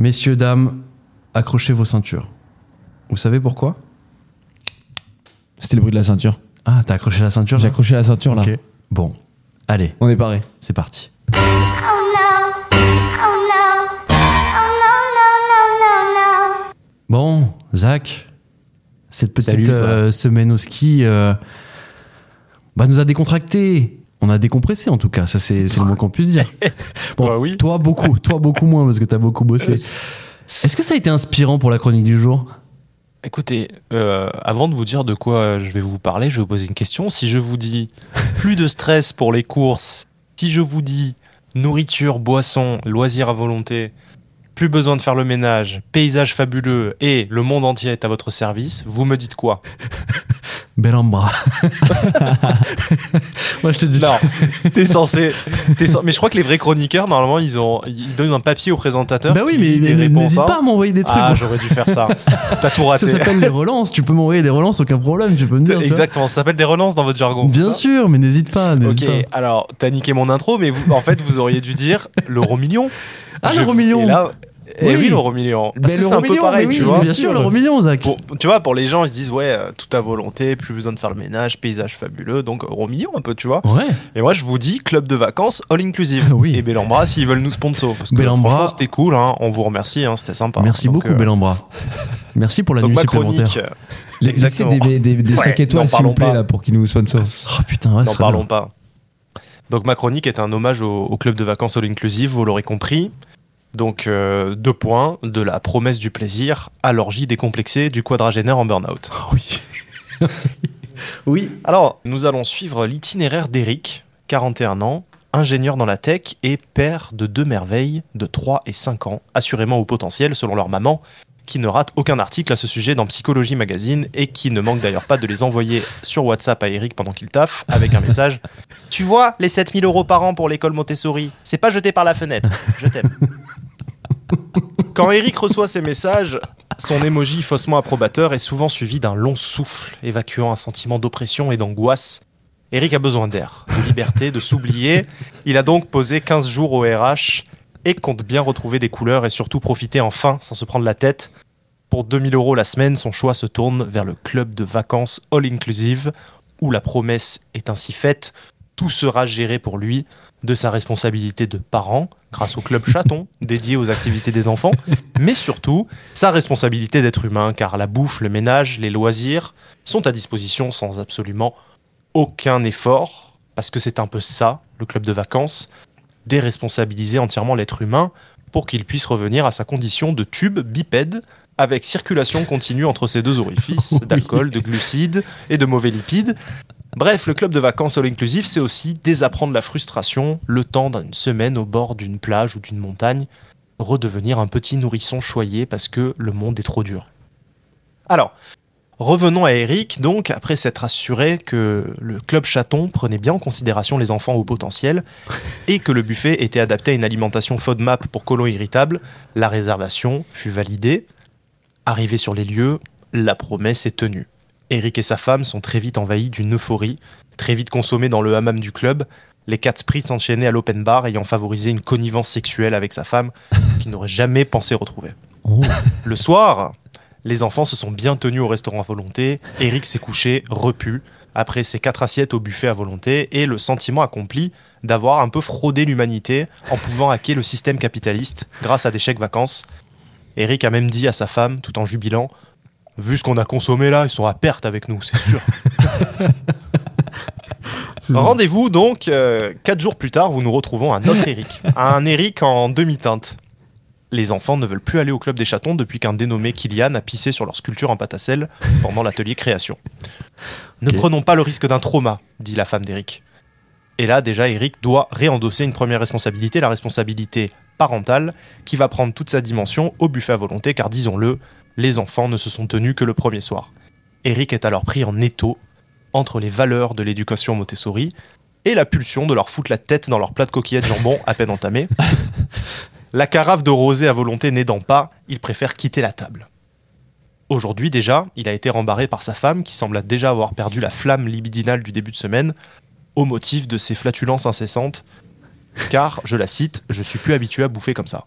Messieurs, dames, accrochez vos ceintures. Vous savez pourquoi? C'était le bruit de la ceinture. Ah, t'as accroché la ceinture J'ai là accroché la ceinture là. Ok. Bon, allez, On est paré. c'est parti. Bon, Zach, cette petite Salut, toi. euh, semaine au ski euh, bah, nous a décontracté. On a décompressé en tout cas, ça c'est le moins qu'on puisse dire. Bon, Bah oui. toi beaucoup, toi beaucoup moins parce que t'as beaucoup bossé. Est-ce que ça a été inspirant pour la chronique du jour? Écoutez, euh, avant de vous dire de quoi je vais vous parler, je vais vous poser une question. Si je vous dis plus de stress pour les courses, si je vous dis nourriture, boisson, loisirs à volonté, plus besoin de faire le ménage, paysage fabuleux et le monde entier est à votre service, vous me dites quoi? Bel bras. Moi je te dis Non, ça. t'es censé, t'es cen- Mais je crois que les vrais chroniqueurs, normalement, ils ont, ils donnent un papier au présentateur. Bah oui, mais des réponses, n'hésite pas à m'envoyer des trucs. Ah, j'aurais dû faire ça. T'as tout ça raté. s'appelle les relances. Tu peux m'envoyer des relances, aucun problème. Tu peux me dire. Exactement, ça s'appelle des relances dans votre jargon. Bien ça sûr, mais n'hésite pas. Ok, pas. alors t'as niqué mon intro, mais vous, en fait vous auriez dû dire l'euro million. Ah, l'euro million. Et là, eh Oui. l'euro million. Parce Ben, que c'est un peu pareil, tu vois. bien sûr, l'euro million, Zach. Tu vois, pour les gens, ils se disent ouais, tout à volonté, plus besoin de faire le ménage, paysage fabuleux, donc euro million un peu, tu vois. Ouais. Et moi, je vous dis club de vacances all inclusive. Oui. Et Bellambra s'ils veulent nous sponsor, parce que Bellambra. franchement, c'était cool. Hein, on vous remercie, hein, c'était sympa. Merci Donc, beaucoup, euh, Bellambra. Merci pour la Donc nuit supplémentaire. euh, Laissez des, des, des Ouais, 5 étoiles s'il vous plaît pas. là pour qu'ils nous sponsor. Oh putain, ouais, N'en parlons bien. pas. Donc ma chronique est un hommage au, au club de vacances all inclusive, vous l'aurez compris. Donc euh, deux points, de la promesse du plaisir à l'orgie décomplexée du quadragénaire en burn-out. Ah oui. oui. Alors, nous allons suivre l'itinéraire d'Eric, 41 ans, ingénieur dans la tech et père de deux merveilles de 3 et 5 ans, assurément au potentiel selon leur maman, qui ne rate aucun article à ce sujet dans Psychologie Magazine et qui ne manque d'ailleurs pas de les envoyer sur WhatsApp à Eric pendant qu'il taffe avec un message Tu vois, les 7000 euros par an pour l'école Montessori, c'est pas jeté par la fenêtre, je t'aime. Quand Eric reçoit ces messages, son émoji faussement approbateur est souvent suivi d'un long souffle évacuant un sentiment d'oppression et d'angoisse. Eric a besoin d'air, de liberté, de s'oublier. Il a donc posé 15 jours au RH et compte bien retrouver des couleurs et surtout profiter enfin sans se prendre la tête. Pour 2000 euros la semaine, son choix se tourne vers le club de vacances all inclusive où la promesse est ainsi faite. Tout sera géré pour lui de sa responsabilité de parent grâce au club chaton dédié aux activités des enfants, mais surtout sa responsabilité d'être humain car la bouffe, le ménage, les loisirs sont à disposition sans absolument aucun effort parce que c'est un peu ça, le club de vacances, déresponsabiliser entièrement l'être humain pour qu'il puisse revenir à sa condition de tube bipède avec circulation continue entre ces deux orifices d'alcool, de glucides et de mauvais lipides. Bref, le club de vacances all inclusive, c'est aussi désapprendre la frustration le temps d'une semaine au bord d'une plage ou d'une montagne, redevenir un petit nourrisson choyé parce que le monde est trop dur. Alors, revenons à Eric, donc, après s'être assuré que le club chaton prenait bien en considération les enfants au potentiel et que le buffet était adapté à une alimentation FODMAP pour colons irritables, la réservation fut validée. Arrivé sur les lieux, la promesse est tenue. Eric et sa femme sont très vite envahis d'une euphorie, très vite consommés dans le hammam du club, les quatre sprites s'enchaînaient à l'open bar ayant favorisé une connivence sexuelle avec sa femme qu'il n'aurait jamais pensé retrouver. Oh. Le soir, les enfants se sont bien tenus au restaurant à volonté, Eric s'est couché, repu, après ses quatre assiettes au buffet à volonté, et le sentiment accompli d'avoir un peu fraudé l'humanité en pouvant hacker le système capitaliste grâce à des chèques vacances. Eric a même dit à sa femme, tout en jubilant, Vu ce qu'on a consommé là, ils sont à perte avec nous, c'est sûr. Rendez-vous donc, euh, quatre jours plus tard, où nous retrouvons un autre Eric. Un Eric en demi-teinte. Les enfants ne veulent plus aller au club des chatons depuis qu'un dénommé Kylian a pissé sur leur sculpture en pâte à sel pendant l'atelier création. Ne prenons pas le risque d'un trauma, dit la femme d'Eric. Et là, déjà, Eric doit réendosser une première responsabilité, la responsabilité parentale, qui va prendre toute sa dimension au buffet à volonté, car disons-le, les enfants ne se sont tenus que le premier soir. Eric est alors pris en étau entre les valeurs de l'éducation Montessori et la pulsion de leur foutre la tête dans leur plat de coquillettes jambon à peine entamé. La carafe de rosé à volonté n'aidant pas, il préfère quitter la table. Aujourd'hui déjà, il a été rembarré par sa femme qui semble déjà avoir perdu la flamme libidinale du début de semaine au motif de ses flatulences incessantes, car, je la cite, je suis plus habitué à bouffer comme ça.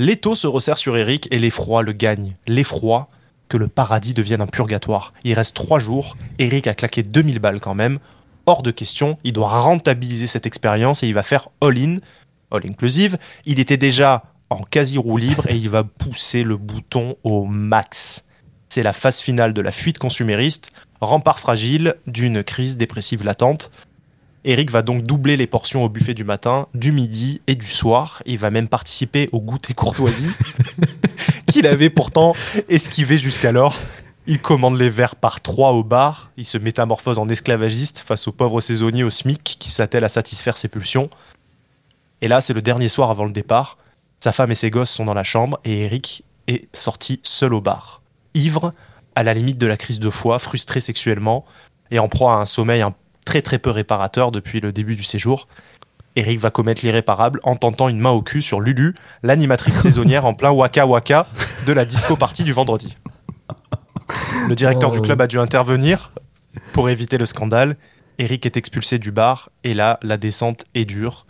L'étau se resserre sur Eric et l'effroi le gagne. L'effroi que le paradis devienne un purgatoire. Il reste trois jours, Eric a claqué 2000 balles quand même. Hors de question, il doit rentabiliser cette expérience et il va faire all-in, all inclusive. Il était déjà en quasi roue libre et il va pousser le bouton au max. C'est la phase finale de la fuite consumériste, rempart fragile d'une crise dépressive latente. Eric va donc doubler les portions au buffet du matin, du midi et du soir. Il va même participer au goûter courtoisie qu'il avait pourtant esquivé jusqu'alors. Il commande les verres par trois au bar. Il se métamorphose en esclavagiste face aux pauvres saisonniers au SMIC qui s'attellent à satisfaire ses pulsions. Et là, c'est le dernier soir avant le départ. Sa femme et ses gosses sont dans la chambre et Eric est sorti seul au bar. Ivre, à la limite de la crise de foi, frustré sexuellement et en proie à un sommeil un très très peu réparateur depuis le début du séjour. Eric va commettre l'irréparable en tentant une main au cul sur Lulu, l'animatrice saisonnière en plein waka waka de la disco party du vendredi. Le directeur du club a dû intervenir pour éviter le scandale. Eric est expulsé du bar et là, la descente est dure.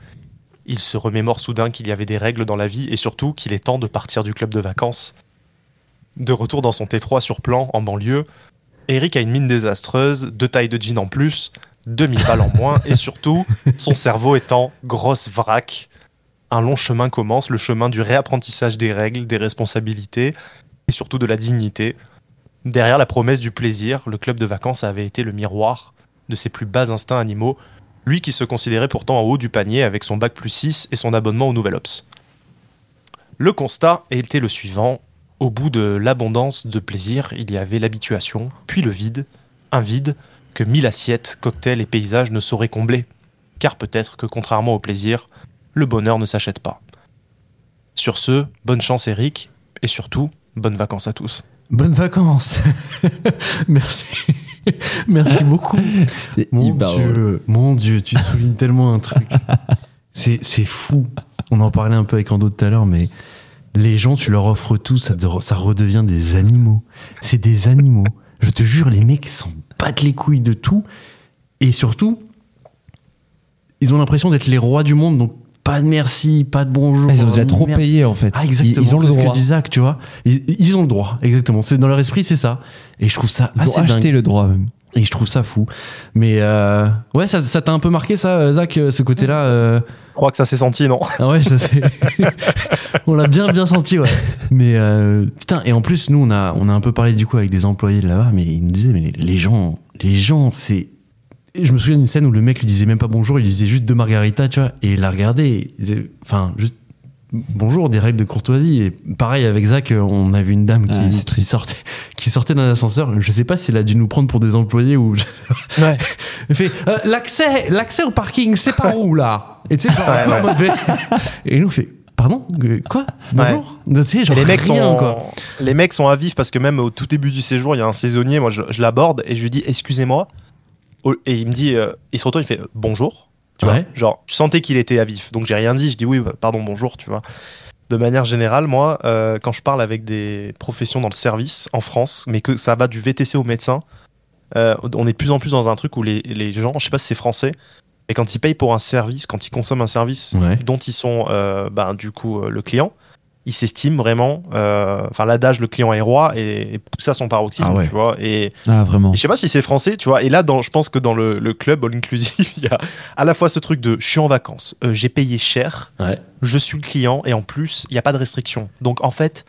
Il se remémore soudain qu'il y avait des règles dans la vie et surtout qu'il est temps de partir du club de vacances. De retour dans son T3 sur plan en banlieue, Eric a une mine désastreuse, deux tailles de jean en plus, 2000 balles en moins et surtout, son cerveau en grosse vrac. Un long chemin commence, le chemin du réapprentissage des règles, des responsabilités et surtout de la dignité. Derrière la promesse du plaisir, le club de vacances avait été le miroir de ses plus bas instincts animaux, lui qui se considérait pourtant en haut du panier avec son bac plus 6 et son abonnement au Nouvel Ops. Le constat était le suivant. Au bout de l'abondance de plaisir, il y avait l'habituation, puis le vide. Un vide que mille assiettes, cocktails et paysages ne sauraient combler. Car peut-être que contrairement au plaisir, le bonheur ne s'achète pas. Sur ce, bonne chance Eric, et surtout, bonnes vacances à tous. Bonnes vacances. Merci. Merci beaucoup. Mon. Dieu, mon Dieu, tu soulignes tellement un truc. C'est c'est fou. On en parlait un peu avec Ando tout à l'heure, mais les gens, tu leur offres tout, ça redevient des animaux. C'est des animaux. Je te jure, les mecs s'en battent les couilles de tout. Et surtout, ils ont l'impression d'être les rois du monde, donc pas de merci, pas de bonjour. Ah, Ils ont déjà ni trop merde. payé en fait. Ah, exactement. Ils, ont le c'est ce que droit. Zach, tu vois. Ils, ils ont le droit, exactement. C'est dans leur esprit, c'est ça. Et je trouve ça Ils ont assez acheté dingue. le droit même. Et je trouve ça fou. Mais euh, ouais, ça ça t'a un peu marqué, ça, Zach, euh, ce côté-là. euh, Je crois que ça s'est senti, non? Ah ouais, ça c'est. on l'a bien bien senti, ouais. Mais euh, putain, et en plus, nous, on a, on a un peu parlé du coup avec des employés de là-bas, mais ils nous disaient, mais les, les gens, les gens, c'est. Et Je me souviens d'une scène où le mec lui disait même pas bonjour, il disait juste deux margaritas, tu vois, et il l'a regardé, et il disait- enfin, juste bonjour, des règles de courtoisie. Et pareil avec Zach, on a vu une dame qui, Ah, sortait, qui sortait d'un ascenseur. Je sais pas si elle a dû nous prendre pour des employés ou. Ouais. Elle fait euh, l'accès, l'accès au parking, c'est par où là? Et tu sais, genre, vé- Et nous, on fait pardon? Quoi? Bonjour? Tu sais, Et genre les mecs rien, sont, quoi. les mecs sont à vif parce que même au tout début du séjour, il y a un saisonnier. Moi, je, je l'aborde et je lui dis excusez-moi. Et il me dit, euh, il se retourne, il fait bonjour. Tu Ouais. vois, genre, tu sentais qu'il était à vif. Donc j'ai rien dit. Je dis oui, bah, pardon, bonjour. Tu vois. De manière générale, moi, euh, quand je parle avec des professions dans le service en France, mais que ça va du VTC au médecin, euh, on est de plus en plus dans un truc où les, les gens, je sais pas si c'est français, mais quand ils payent pour un service, quand ils consomment un service Ouais. dont ils sont euh, ben, du coup euh, le client, ils s'estiment vraiment, euh, enfin l'adage le client est roi et, et pousse à son paroxysme, Ah ouais. tu vois. Et, Ah vraiment. et je sais pas si c'est français, tu vois. Et là, dans, je pense que dans le, le club all inclusive, il y a à la fois ce truc de je suis en vacances, euh, j'ai payé cher, Ouais. je suis le client et en plus il n'y a pas de restriction. Donc en fait,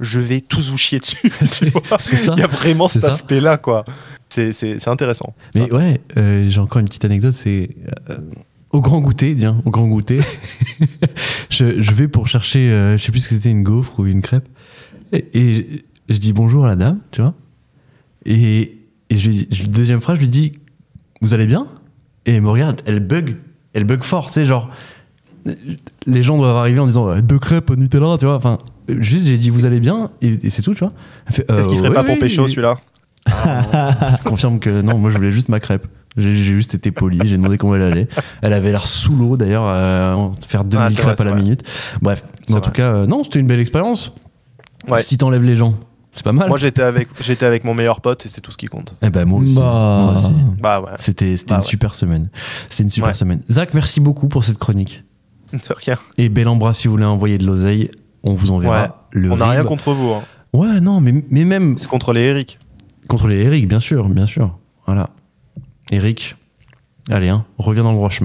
je vais tous vous chier dessus. Il y a vraiment cet aspect-là, quoi. C'est- C'est c'est intéressant. Mais ouais, euh, j'ai encore une petite anecdote, c'est euh, au grand goûter, bien, au grand goûter. je, je vais pour chercher, euh, je sais plus ce que c'était, une gaufre ou une crêpe. Et, et je, je dis bonjour à la dame, tu vois. Et, et je, je- deuxième phrase, je lui dis Vous allez bien? Et elle me regarde, elle bug, elle bug fort, tu sais, genre. Les gens doivent arriver en disant euh, deux crêpes au Nutella, tu vois. Enfin, juste j'ai dit Vous allez bien? Et, et c'est tout, tu vois. Est-ce qu'il euh, ferait pas pour pécho celui-là? Je confirme que non, moi je voulais juste ma crêpe. J'ai juste été poli, j'ai demandé comment elle allait. Elle avait l'air sous l'eau d'ailleurs, à faire 2000 Ah, c'est crêpes vrai, à la vrai. minute. Bref, en tout cas, euh, non, c'était une belle expérience. Ouais. Si t'enlèves les gens, c'est pas mal. Moi j'étais avec, j'étais avec mon meilleur pote et c'est tout ce qui compte. eh ben moi aussi. Bah. Moi aussi. Bah ouais, C'était c'était Bah une ouais. super semaine. C'était une super semaine. Zach, merci beaucoup pour cette chronique. de rien. Et bel embrasse si vous voulez envoyer de l'oseille. on vous enverra le On n'a rien contre vous. hein. Ouais, non, mais, mais même C'est contre les Eric. contre les Eric, bien sûr, bien sûr. Voilà. Eric, allez, hein, reviens dans le droit chemin.